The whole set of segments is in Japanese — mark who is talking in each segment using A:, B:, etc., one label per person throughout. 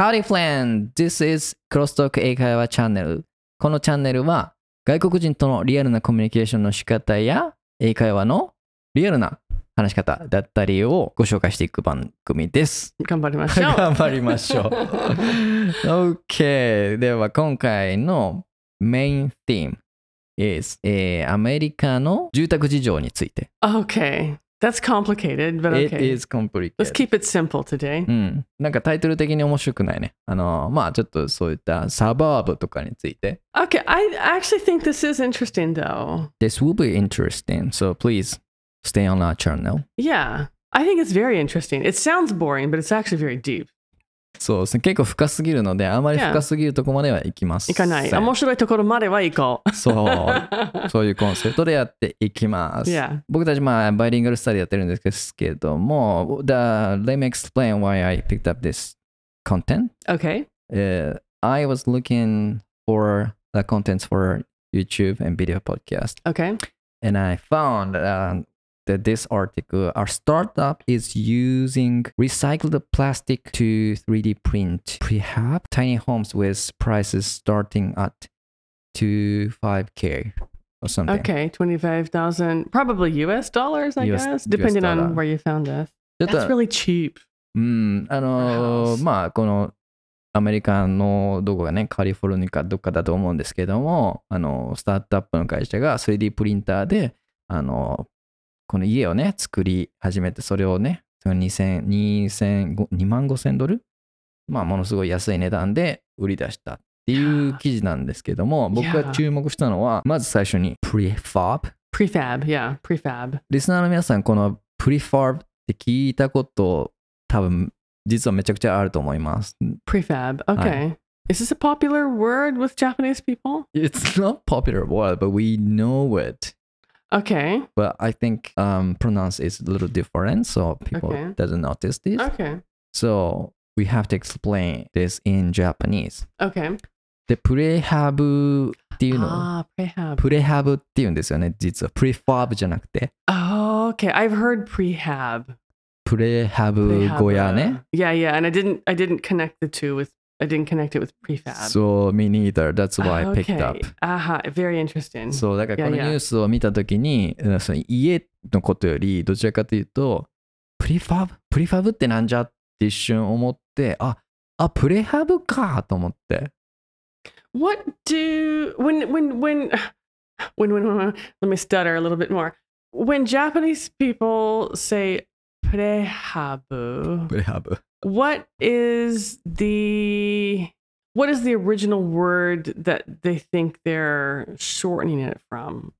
A: Howdy friend! This is Crosstalk 英会話チャンネル。このチャンネルは外国人とのリアルなコミュニケーションの仕方や英会話のリアルな話し方だったりをご紹介していく番組です。
B: 頑張りましょう。
A: 頑張りましょう。OK。では今回のメイン theme is、えーアメリカの住宅事情について。
B: Okay. That's complicated, but
A: It
B: okay.
A: is complicated.
B: Let's keep it simple today.
A: うん。なんかタイトル的に面白くないね。あの、まあちょっとそういったサバーブとかについて。
B: Okay, I actually think this is interesting though.
A: This will be interesting. So please stay on our channel.
B: Yeah. I think it's very interesting. It sounds boring, but it's actually very deep.
A: そうですね。結構深すぎるので、あまり.深すぎるとこまでは行きます。
B: 行かない。面白いところまでは行こう。
A: そう。そういうコンセプトでやっていきます。
B: Yeah.
A: 僕たち、まあ、バイリンガルスタディやってるんですけども、the, let me explain why I picked up this content.
B: Okay.
A: Uh, I was looking for the contents for YouTube and video podcast,
B: Okay.
A: and I found uh, that this article, our startup is using recycled plastic to 3D print prehab tiny homes with prices starting at 25k or something.
B: Okay. 25,000, probably US dollars, I
A: US
B: guess, depending
A: dollar.
B: on where you found us.
A: ちょっと
B: That's really cheap.
A: うん、あのー
B: House
A: まあ、このアメリカのどこかね、カリフォルニアかどっかだと思うんですけども、あの、スタートアップの会社が 3D プリンターで、あの、 この家をね、作り始めて、それをね、その2000、2000 2万5千ドルまあ、ものすごい安い値段で売り出したっていう記事なんですけども、僕が注目したのは、まず最初に prefab。
B: Prefab. Yeah. Prefab.
A: リスナーの皆さん、この prefab って聞いたこと多分実はめちゃくちゃあると思います。
B: Prefab. Okay. Is this a popular word with Japanese people?
A: It's not popular word, but we know it.
B: Okay.
A: But I think um, pronounce is a little different, so people
B: Okay.
A: doesn't notice this.
B: Okay.
A: So we have to explain this in Japanese.
B: Okay.
A: で、プレハブっていうの、
B: Ah, prehab.
A: プレハブっていうんですよね、実は。プレファブじゃなくて、
B: Oh, okay. I've heard prehab.
A: プレハブ
B: Prehab,
A: 小屋
B: uh,
A: ね。
B: Yeah, yeah. And I didn't I didn't connect the two with I didn't connect it with prefab.
A: So me neither. That's why I picked up.
B: Aha, very interesting.
A: そう、だからこのニ.ュースを見たときに、うんその家のことより、どちらかというと、プリファブプリファブってなんじゃって一瞬思って、あ、あ、プレハブかと思って。
B: What do when when when when when, when, let me stutter a little bit more. When Japanese people say
A: ハブ。
B: what is the what is the original word that they think they're shortening it from?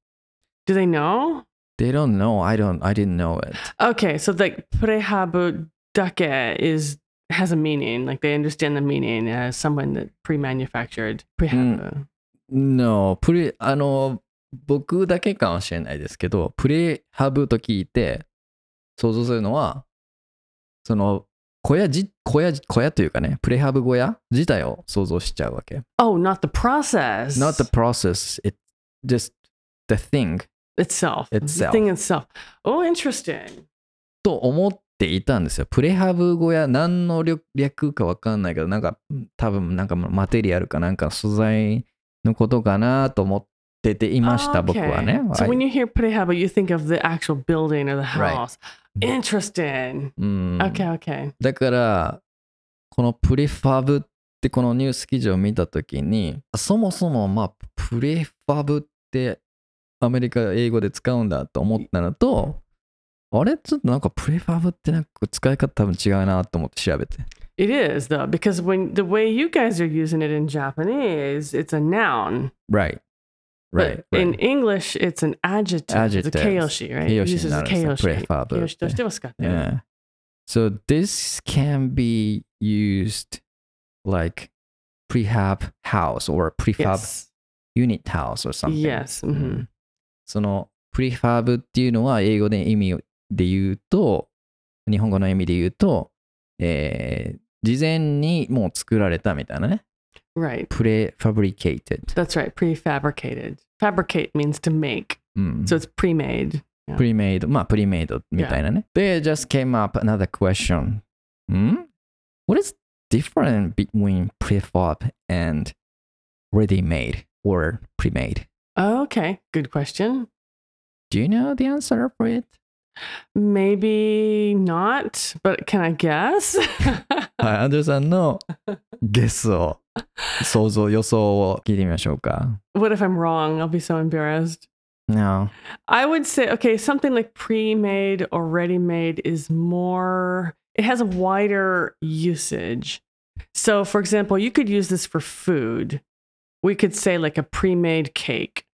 B: Do they know?
A: They don't know. I don't, I didn't know it.
B: Okay, so like prehabu dake is has a meaning, like they understand the meaning as someone that pre-manufactured prehabu.
A: No, プレ、あの、僕だけかもしれないですけど、プレハブと聞いて、想像するのは、その、 小屋じ、小屋、小屋というかね、プレハブ小屋自体を想像しちゃうわけ。
B: Oh, not the process.
A: not the process it just the thing
B: itself. The
A: Itself.
B: thing itself. Oh, interesting.
A: と思っていたんですよプレハブ小屋何の略略かわかんないけどなんか多分なんかマテリアルかなんか素材のことかなと思ってていました、僕はね
B: So
A: はい
B: when you hear prehab, you think of the actual building or the house. Interesting.
A: うん、
B: Okay, okay.
A: だからこのプレファブってこのニュース記事を見たときにそもそもまあプレファブってアメリカ英語で使うんだと思ったのとあれ？ちょっとなんかプレファブってなんか使い方多分違うなと思って調べて
B: It is though, because when the way you guys are using it in Japanese, it's a noun.
A: Right. Right.
B: But in
A: right.
B: English, it's an adjective.
A: Adjective.
B: A keyoshi, right?
A: 形容
B: It
A: 詞
B: uses keyoshi.
A: prefab
B: keyoshi としては使ってる。
A: Yeah. So this can be used like prehab house or prefab
B: Yes.
A: unit house or something.
B: Yes.
A: う
B: mhm.
A: んその prefab っていうのは英語で意味で言うと、日本語の意味で言うと、えー事前にもう作られたみたいなね。
B: Right.
A: prefabricated。
B: That's right. Prefabricated. Fabricate means to make.
A: うん。
B: So it's pre-made. Yeah.
A: pre-made、まあ pre-made みたいなね。で、just came up another question. ん What is different between prefab and ready-made or pre-made?
B: Okay, good question.
A: Do you know the answer for it?
B: Maybe not, but can I guess?
A: はい、アンドレさんのゲスを、想像、予想を聞いてみましょうか。
B: what if I'm wrong? I'll be so embarrassed.
A: No.
B: I would say, okay, something like pre made or ready made is more, it has a wider usage. So, for example, you could use this for food. We could say like a pre made cake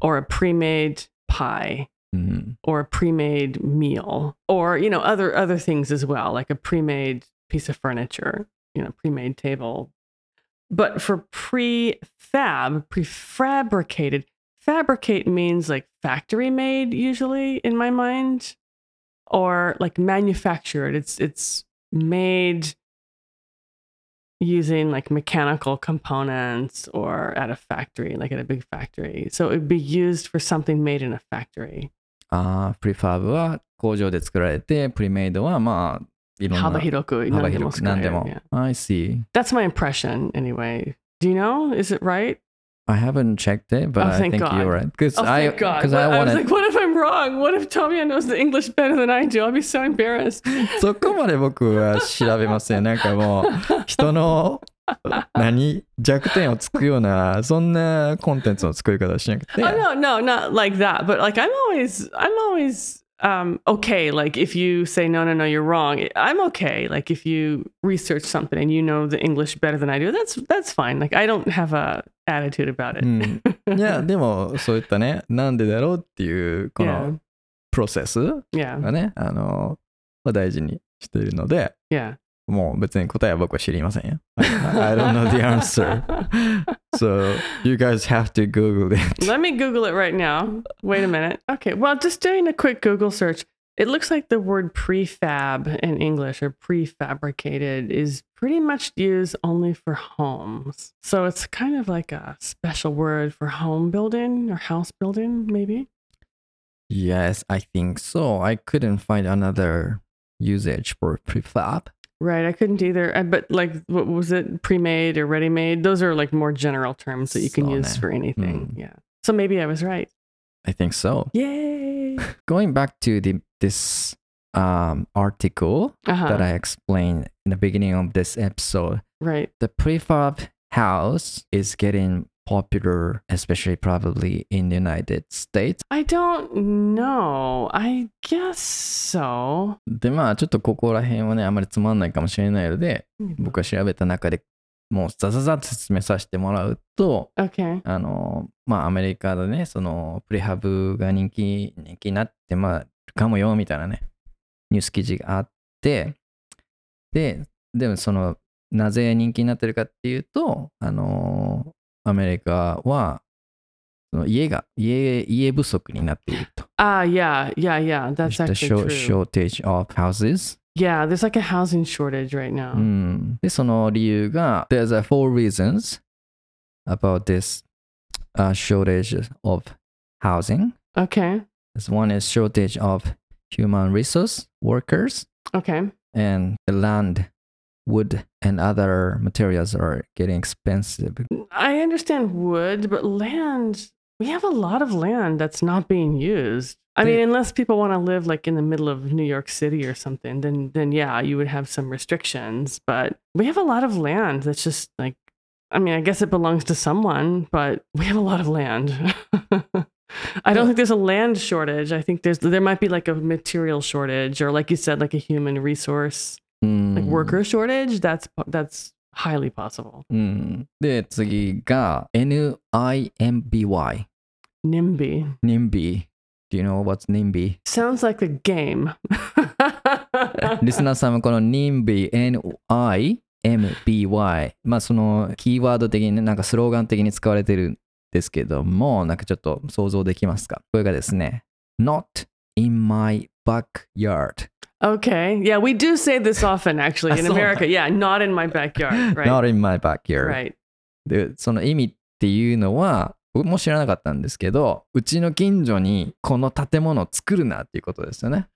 B: or a pre made pie
A: Mm.
B: or a pre-made meal or you know other other things as well like a pre-made piece of furniture you know pre-made table. But for prefab prefabricated fabricate means like factory made usually in my mind or like manufactured. It's it's made using like mechanical components or at a factory like at a big factory. So it would be used for something made in a factory
A: ああ、プリファーブは工場で作られて、プリメイドはまあ、いろんな
B: 幅広く
A: 幅
B: 何でも
A: 広く何でも。I see.
B: That's my impression anyway. Do you know? Is it right?
A: I haven't checked it, but
B: Oh,
A: I think
B: God.
A: you're right. Because
B: Oh,
A: I,
B: thank God.
A: because
B: What-
A: I
B: I was
A: wanted,
B: like, what if I'm wrong? What if Tommy knows the English better than I do? I'll be so embarrassed.
A: そこまで僕は調べません。なんかもう、人の何弱点をつくような、そんなコンテンツの作り方をしなくて。
B: Oh no, no, not like that. But like I'm always I'm always um okay, like if you say no no no you're wrong, I'm okay. Like if you research something and you know the English better than I do, that's that's fine. Like I don't have a attitude about it.
A: うん、いや、でも、そういったね、なんでだろうっていう、こ
B: Yeah.
A: のプロセス
B: yeah.
A: がね、あの、は大事にしているので、
B: Yeah.
A: もう別に答えは僕は知りませんよ。I, I don't know the answer. So, you guys have to Google it.
B: Let me Google it right now. Wait a minute. Okay. Well, just doing a quick Google search, it looks like the word prefab in English or prefabricated is pretty much used only for homes. So it's kind of like a special word for home building or house building, maybe.
A: Yes, I think so. I couldn't find another usage for prefab.
B: Right. I couldn't either. I, but like, what was it? Pre made or ready made? Those are like more general terms that you can use for anything.
A: Mm.
B: Yeah. So maybe I was right.
A: I think so.
B: Yay.
A: Going back to the this um, article
B: Uh-huh.
A: that I explained in the beginning of this episode,
B: right.
A: the prefab house is getting popular, especially probably in the United States?
B: I don't know. I guess so.
A: で、まあ、ちょっとここら辺はね、あまりつまんないかもしれないので、僕が調べた中でもうザザザッと説明させてもらうと、
B: Okay.
A: あの、まあ、アメリカでね、その、プレハブが人気、人気になって、まあ、かもよ、みたいなね、ニュース記事があって、で、でもその、なぜ人気になってるかっていうと、あの、アメリカは、その家が、家、家不足になっていると。
B: Ah, yeah, yeah, yeah. That's
A: The
B: actually
A: short-
B: true.
A: shortage of houses.
B: Yeah, there's like a housing shortage right now.
A: うん、で、その理由が、There's a four reasons about this、uh, shortage of housing.
B: Okay.
A: This one is shortage of human resource workers
B: Okay.
A: and the land, wood, and other materials are getting expensive.
B: I understand wood, but land, we have a lot of land that's not being used. I mean, unless people want to live like in the middle of New York City or something, then then yeah, you would have some restrictions. But we have a lot of land that's just like I mean, I guess it belongs to someone, but we have a lot of land. I don't think there's a land shortage. I think there's there might be like a material shortage or like you said, like a human resource, like worker shortage. That's that's highly possible.
A: うん。で、次が NIMBY。
B: NIMBY.
A: NIMBY。Do you know what's NIMBY?
B: Sounds like a game.
A: リスナーさんもこの NIMBY、NIMBY、まあそのキーワード的にね、なんかスローガン的に使われてるんですけども、なんかちょっと想像できますかこれがですね、Not in my backyard.
B: okay. Yeah, we do say this often actually in
A: I saw
B: America.
A: that.
B: Yeah, not in my backyard. Right.
A: Not in my backyard.
B: right.
A: で、その意味っていうのは、僕も知らなかったんですけど、うちの近所にこの建物を作るなっていうことですよね。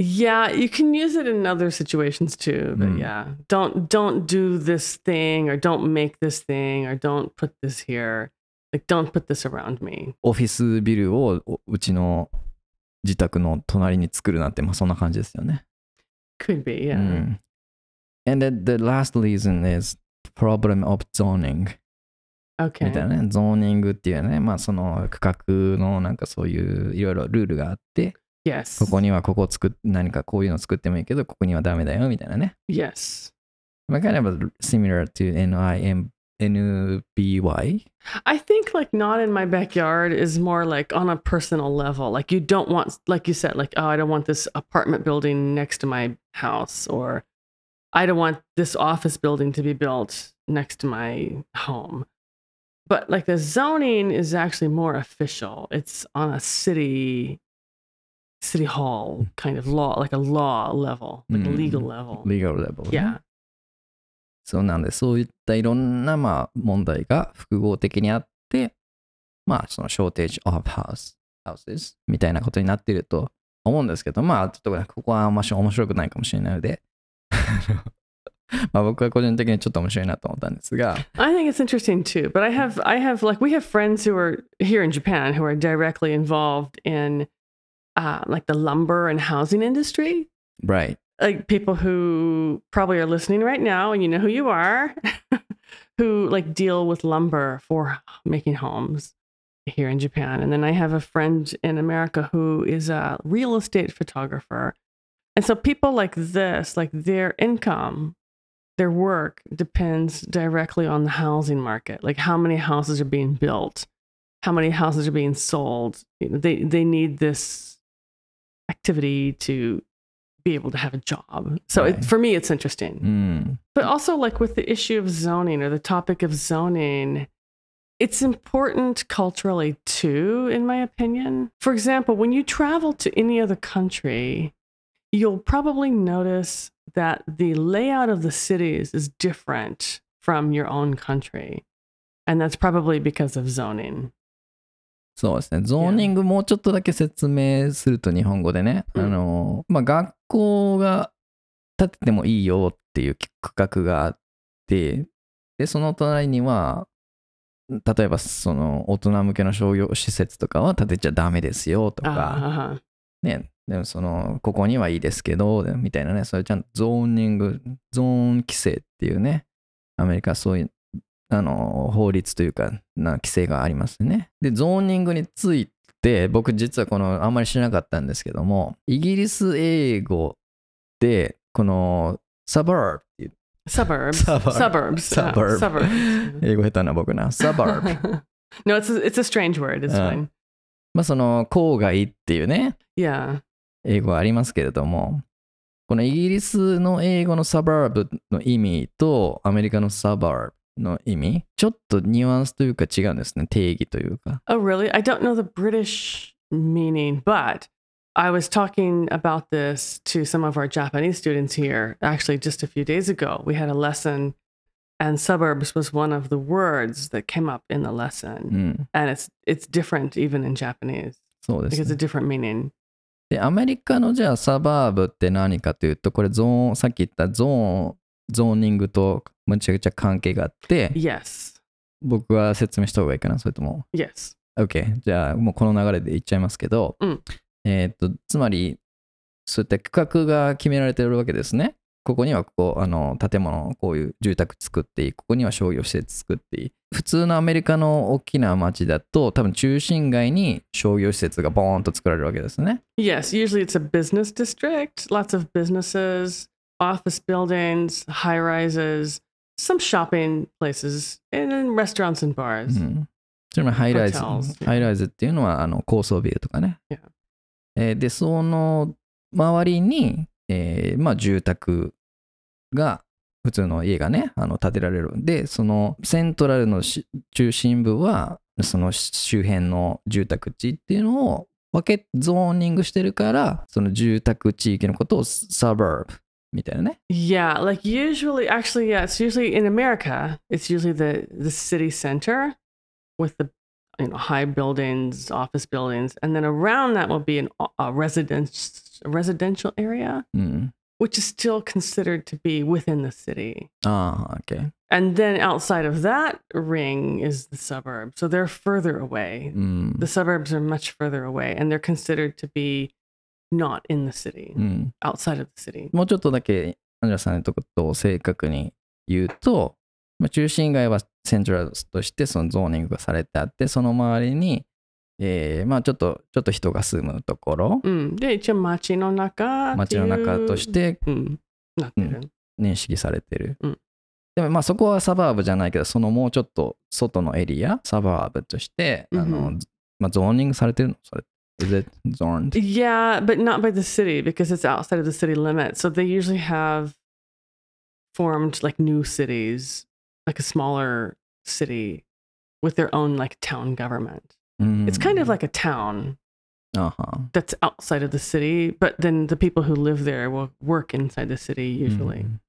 B: Yeah, you can use it in other situations too, but
A: Mm.
B: yeah. Don't don't do this thing or don't make this thing or don't put this here. Like don't put this around me.
A: オフィスビルをおうちの 自宅の隣に作るなんて、まあそんな感じですよね。
B: Could be, yeah.
A: うん。And then the last reason is problem of zoning.
B: Okay.
A: みたいなね。ゾーニングっていうね、まあその区画のなんかそういういろいろルールがあって、
B: Yes.
A: ここにはここ作っ何かこういうの作ってもいいけど、ここにはダメだよみたいなね。
B: Yes.
A: まあ kind of similar to NIM NBY.
B: I think like not in my backyard is more like on a personal level. Like you don't want like you said like oh I don't want this apartment building next to my house or I don't want this office building to be built next to my home. But like the zoning is actually more official. It's on a city city hall kind of law like a law level, like a legal
A: Mm.
B: level.
A: legal level ね。
B: Yeah.
A: そうなんで、そういったいろんなまあ問題が複合的にあって、まあその shortage of house, houses みたいなことになっていると思うんですけど、まあちょっとねここはあんまし面白くないかもしれないので、まあ僕は個人的にちょっと面白いなと思ったんですが、
B: I think it's interesting too. But I have I have like we have friends who are here in Japan who are directly involved in uh, like the lumber and housing industry.
A: right.
B: Like people who probably are listening right now, and you know who you are, who like deal with lumber for making homes here in Japan. And then I have a friend in America who is a real estate photographer. And so people like this, like their income, their work depends directly on the housing market. Like how many houses are being built, how many houses are being sold. You know, they they need this activity to be able to have a job. So
A: Right.
B: it, for me, it's interesting.
A: うん。
B: But also, like with the issue of zoning or the topic of zoning, it's important culturally too, in my opinion. For example, when you travel to any other country, you'll probably notice that the layout of the cities is different from your own country. And that's probably because of zoning.
A: そうですね。ゾーニングもうちょっとだけ説明すると日本語でね、
B: うん
A: あの、まあ、学 校が建ててもいいよっていう区画があって、で、その隣には、例えばその大人向けの商業施設とかは建てちゃダメですよとか、
B: Uh-huh.
A: ね、でもその、ここにはいいですけど、みたいなね、それちゃんとゾーニング、ゾーン規制っていうね、アメリカはそういう、あの、法律というか、な規制がありますね。で、ゾーニングについて、僕実はこの、あんまり知らなかったんですけども、イギリス英語で、この、サバーブっていう、
B: Suburbs.
A: Suburb.
B: Suburbs. uh,
A: Suburb.
B: suburbs.
A: 英語下手な僕な、サバーブ。
B: no, it's a, it's a strange word. It's
A: Uh.
B: fine.
A: まあその、郊外っていうね、
B: Yeah.
A: 英語はありますけれども、このイギリスの英語のサバーブの意味とアメリカのサバーブの意味、ちょっとニュアンスというか違うんですね、定義というか。
B: Oh, really? I don't know the British meaning, but I was talking about this to some of our Japanese students here actually just a few days ago. We had a lesson, and suburbs was one of the words that came up in the
A: う
B: lesson.
A: ん、
B: And it's it's different even in Japanese.
A: そうです
B: it's a
A: ね、
B: different meaning.
A: で、アメリカのじゃあサバーブって何かというと、これゾーン、さっき言ったゾーン、ゾーニングとむちゃくちゃ関係があって、
B: Yes.
A: 僕は説明した方がいいかな、それとも。
B: Yes.
A: OK。じゃあ、もうこの流れで言っちゃいますけど、
B: うん
A: えーっと、つまり、そういった区画が決められてるわけですね。ここにはここ、あの、建物、こういう住宅作っていい。ここには商業施設作っていい。普通のアメリカの大きな街だと、多分中心街に商業施設がボーンと作られるわけですね。
B: Yes. Usually it's a business district, lots of businesses, office buildings, high rises, some shopping places, and then restaurants and
A: う
B: bars.
A: ん。ちなみにハイライズ、
B: Hotels
A: ハイライズっていうのはあの高層ビルとかね。
B: Yeah.
A: えーで、その周りに、えーまあ住宅が、普通の家がね、あの建てられるんで、そのセントラルのし中心部は、その周辺の住宅地っていうのを分け、ゾーニングしてるから、その住宅地域のことをサバーブ みたいなね。
B: Yeah, like usually, actually, yeah, it's usually in America. It's usually the the city center with the you know high buildings, office buildings, and then around that will be an, a residence a residential area,
A: うん。
B: which is still considered to be within the city.
A: ああ、OK。
B: And then outside of that ring is the suburb. So they're further away.
A: うん。
B: The suburbs are much further away and they're considered to be not in the city,
A: うん。
B: outside of the city.
A: もうちょっとだけ、アンジェラさんのとことを正確に言うと、まあ、中心街はセントラルとしてそのゾーニングがされてあって、その周りに、えーまあちょっと、ちょっと人が住むところ、
B: うん。で、一応町の中
A: 街の中として
B: うん、なってる。
A: 認識されてる。
B: うん
A: でもまあそこはサバーブじゃないけど、そのもうちょっと外のエリア、サバーブとして、あの
B: うん
A: まあ、ゾーニングされてるの？それ。Is it Zorned?
B: Yeah, but not by the city because it's outside of the city limits. So they usually have formed like new cities, like a smaller city with their own like town government.
A: Mm.
B: It's kind of mm. like a town
A: uh-huh.
B: that's outside of the city, but then the people who live there will work inside the city usually.
A: Mm.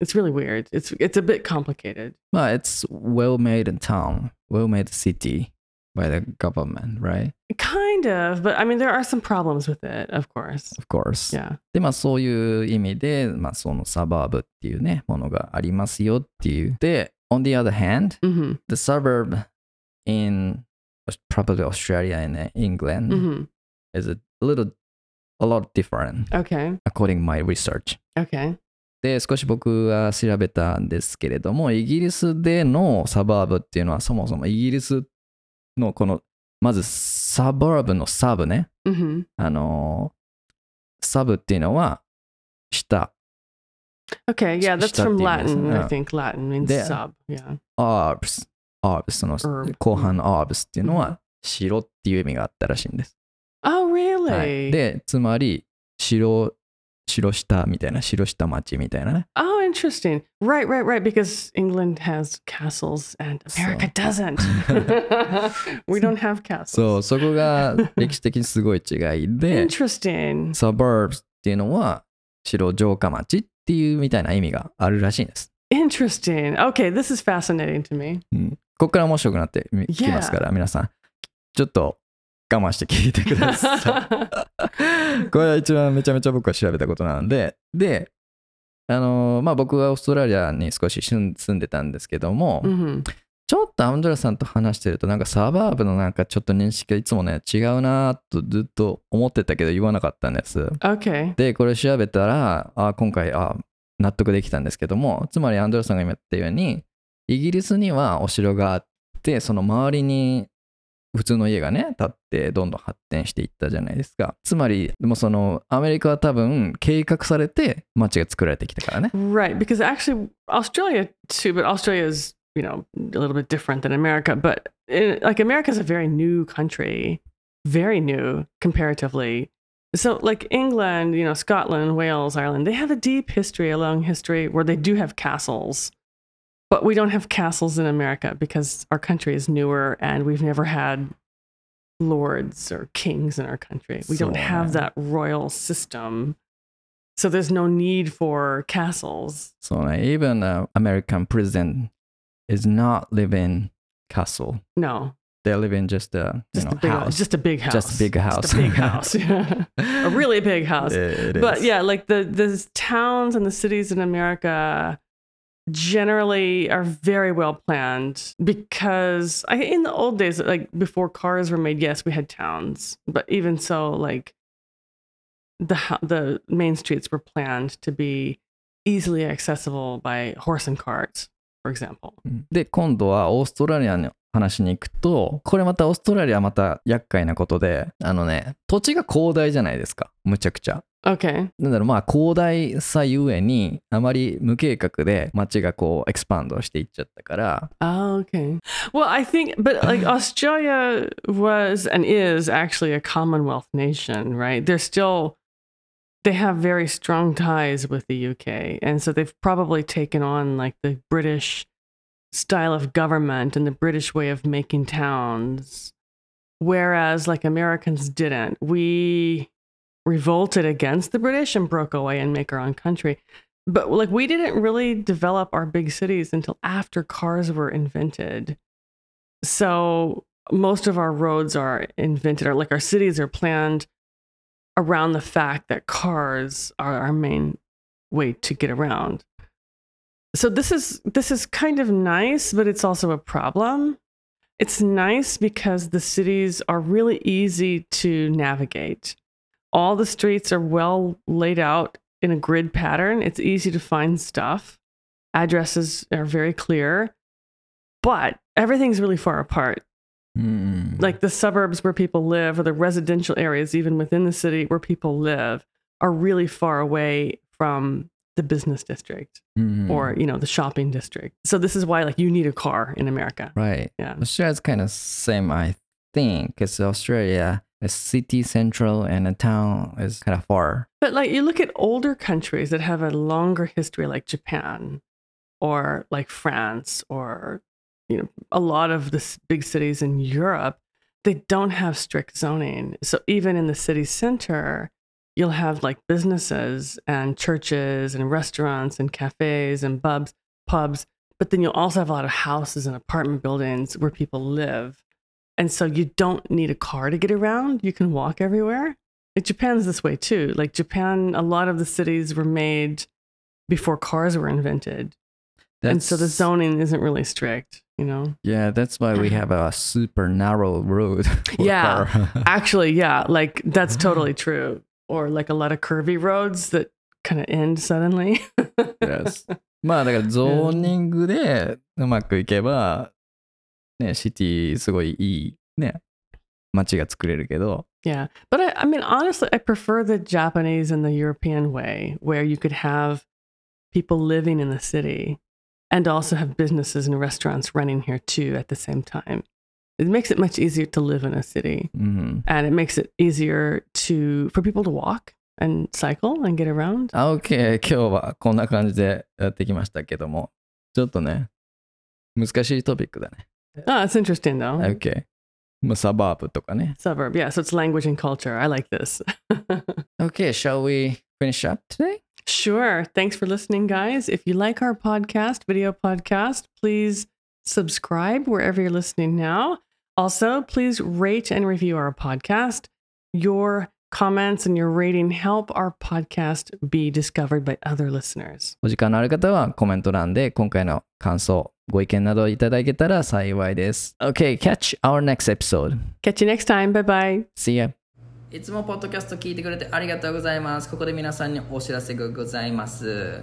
B: It's really weird. It's it's a bit complicated.
A: Well, it's well made in town, well made city. By the government, right?
B: Kind of, but I mean there are some problems with it, of course.
A: Of course.
B: Yeah.
A: で、まあそういう意味で、まあそのサバーブっていうね、ものがありますよっていう。で、on the other hand,
B: Mhm.
A: the suburb in probably Australia and England
B: Mhm.
A: is a little, a lot different
B: Okay.
A: according my research.
B: Okay.
A: で、少し僕は調べたんですけれども、イギリスでのサバーブっていうのはそもそもイギリスのこのまずサブラブのサブね、あの、サブっていうのは下
B: Okay, yeah, that's from Latin, I think. Latin means
A: で sub.Arbs.Arbs. その後半の arbs っていうのは白っていう意味があったらしいんです。
B: Oh, really?、
A: で、つまり白、白下みたいな、白下町みたいなね。
B: Interesting. Right, right, right. Because England has castles and America doesn't. we don't have
A: そう、
B: castles.
A: そこが歴史的にすごい違いで、
B: Interesting.
A: suburbs っていうのは城城下町っていうみたいな意味があるらしいんです。
B: Interesting. Okay, this is fascinating to me.
A: うん、ここから面白くなってみきますから、皆さん、ちょっと我慢して聞いてください。これは一番めちゃめちゃ僕は調べたことなので、で、あのーまあ僕はオーストラリアに少し住んでたんですけども、
B: hmm
A: ちょっとアンドラさんと話してると、なんかサバーブのなんかちょっと認識がいつもね、違うなとずっと思ってたけど言わなかったんです。
B: Okay.
A: で、これ調べたら、あ今回あ、納得できたんですけども、つまりアンドラさんが今言ったように、イギリスにはお城があって、その周りに普通の家がね、建って、どんどん発展していったじゃないですか。つまり、でもその、アメリカは多分、計画されて街が作られてきたからね。
B: Right, because actually Australia too, but Australia is you know a little bit different than America. But in, like America is a very new country, very new comparatively. So like England, you know, Scotland, Wales, Ireland, they have a deep history, a long history where they do have castles. But we don't have castles in America because our country is newer and we've never had lords or kings in our country. We
A: so,
B: don't
A: have
B: that royal system. So there's no need for castles.
A: So even uh, American president is not living castle.
B: No.
A: They live in just a
B: just
A: know,
B: a big
A: house. house.
B: Just a big house.
A: Just a big house.
B: Just a big house. yeah. a really big house.
A: It, it
B: but
A: is.
B: yeah, like the the towns and the cities in America generally are very well planned because I, in the old days, like before cars were made, yes, we had towns, but even so, like the the main streets were planned to be easily accessible by horse and carts, for example.
A: で、今度はオーストラリアの話に行くと、これまたオーストラリアはまた厄介なことで、あのね、土地が広大じゃないですか。むちゃくちゃ。
B: Okay.
A: なんだろう、まあ広大さゆえに、あまり無計画で街がこうエクスパンドしていっちゃったから、
B: Oh, okay. Well, I think, but like Australia was and is actually a Commonwealth nation, right? They're still, they have very strong ties with the UK. And so they've probably taken on like the British style of government and the British way of making towns. Whereas like Americans didn't. We revolted against the British and broke away and make our own country but like we didn't really develop our big cities until after cars were invented so most of our roads are invented or like our cities are planned around the fact that cars are our main way to get around. So this is this is kind of nice, but it's also a problem. It's nice because the cities are really easy to navigate. All the streets are well laid out in a grid pattern. It's easy to find stuff. Addresses are very clear, but everything's really far apart.
A: Mm.
B: Like the suburbs where people live, or the residential areas, even within the city where people live, are really far away from the business district
A: mm.
B: or you know the shopping district. So this is why like you need a car in America,
A: right?
B: Yeah,
A: Australia's kind of same, I think, because Australia a city central and a town is kind of far.
B: But like you look at older countries that have a longer history, like Japan or like France or you know a lot of the big cities in Europe, they don't have strict zoning. So even in the city center, you'll have like businesses and churches and restaurants and cafes and pubs, pubs. But then you'll also have a lot of houses and apartment buildings where people live. And so you don't need a car to get around. You can walk everywhere. Like Japan's this way too. Like Japan, a lot of the cities were made before cars were invented. and so the
A: That's-
B: zoning isn't really strict, you know?
A: Yeah, that's why we have a super narrow road. for
B: Yeah.
A: car.
B: Actually, yeah, like that's totally true. Or like a lot of curvy roads that kind of end suddenly.
A: yes. まあだからゾーニングでうまくいけば、ね、シティすごいいいね、街が作れるけど、
B: Yeah. But I, I mean, honestly, I prefer the Japanese and the European way where you could have people living in the city and also have businesses and restaurants running here too at the same time. It makes it much easier to live in a city
A: うん。
B: and it makes it easier to for people to walk and cycle and get around.
A: あ、OK。今日はこんな感じでやってきましたけども、ちょっとね、難しいトピックだね。
B: Oh, it's interesting though.
A: OK。まあ、サバーブとかね。
B: Suburb. Yeah. So it's language and culture. I like this.
A: OK, shall we finish up today?
B: Sure. Thanks for listening, guys. If you like our podcast, video podcast, please subscribe wherever you're listening now. Also, please rate and review our podcast. Your comments and your rating help our podcast be discovered by other listeners.
A: お時間のある方はコメント欄で今回の感想、ご意見などいただけたら幸いです。OK, catch our next episode.
B: Catch you next time. Bye bye.
A: See ya. いつもポッドキャスト聞いてくれてありがとうございます。ここで皆さんにお知らせがございます。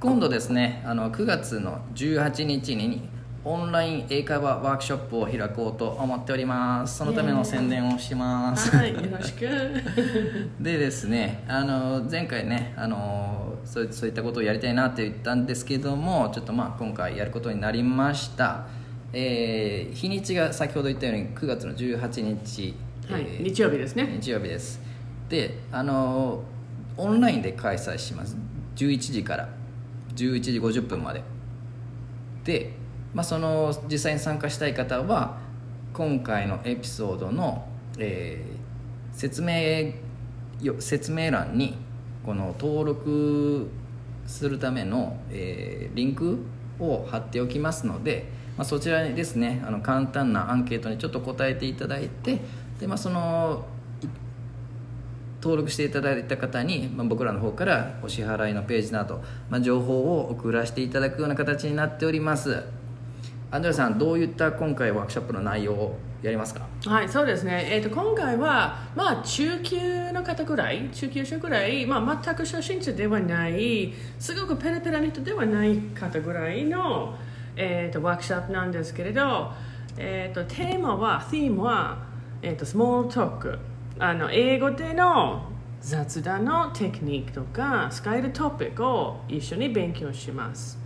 A: 今度ですね、あの9月の18日にオンライン英会話ワークショップを開こうと思っております。そのための宣伝をします。でですねあの前回ねあのそうそういったことをやりたいなって言ったんですけどもちょっとまあ今回やることになりました、えー日にちが先ほど言ったように9月の18日、
B: はい
A: えー
B: 日曜日ですね。
A: 日曜日です。であのオンラインで開催します。11時から。11時50分まで。で、まあ、その実際に参加したい方は今回のエピソードの、えー説明よ説明欄にこの登録するための、えーリンクを貼っておきますので、まあ、そちらにですねあの簡単なアンケートにちょっと答えていただいてで、まあ、その登録していただいた方に、まあ、僕らの方からお支払いのページなど、まあ、情報を送らせていただくような形になっておりますアンドレさんどういった今回ワークショップの内容をやりますか？
B: はい、そうですね。えっ、と今回はまあ中級の方ぐらい、中級者ぐらい、まあ全く初心者ではない、すごくペラペラな人ではない方ぐらいのえっ、とワークショップなんですけれど、えっ、とテーマは、テーマはえっ、とスモールトーク、あの英語での雑談のテクニックとか使えるトピックを一緒に勉強します。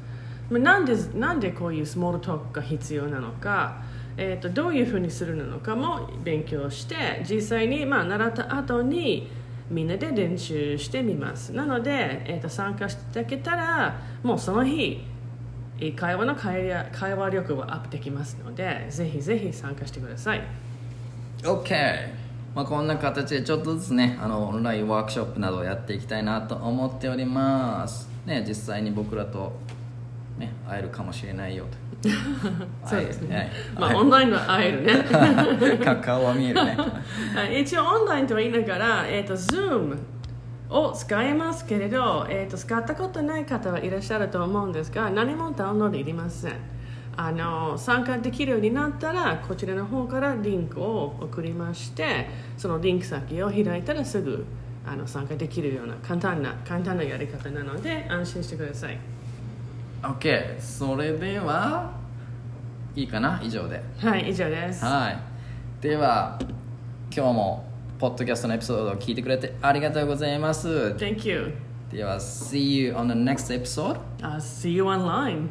B: まあなんでなんでこういうスモールトークが必要なのか、えー、とどういうふうにするのかも勉強して実際にまあ習った後にみんなで練習してみます。なので、えー、と参加していただけたらもうその日会話の会話力はアップできますのでぜひぜひ参加してください。
A: OK、まあ、こんな形でちょっとずつねあのオンラインワークショップなどをやっていきたいなと思っております。ね実際に僕らとね会えるかもしれないよと。
B: そうですね。
A: はい。
B: まあオンラインは会えるね。
A: か顔は見えるね。
B: はい。一応オンラインとは言いながら、えー、と Zoom を使えますけれど、えー、と使ったことない方はいらっしゃると思うんですが何もダウンロードいりませんあの参加できるようになったらこちらの方からリンクを送りましてそのリンク先を開いたらすぐあの参加できるような簡単な簡単なやり方なので安心してください。
A: OK それではいいかな？以上で。
B: はい以上です。
A: はい。では今日もポッドキャストのエピソードを聞いてくれてありがとうございます。
B: Thank you
A: では See you on the next episode
B: I'll see you online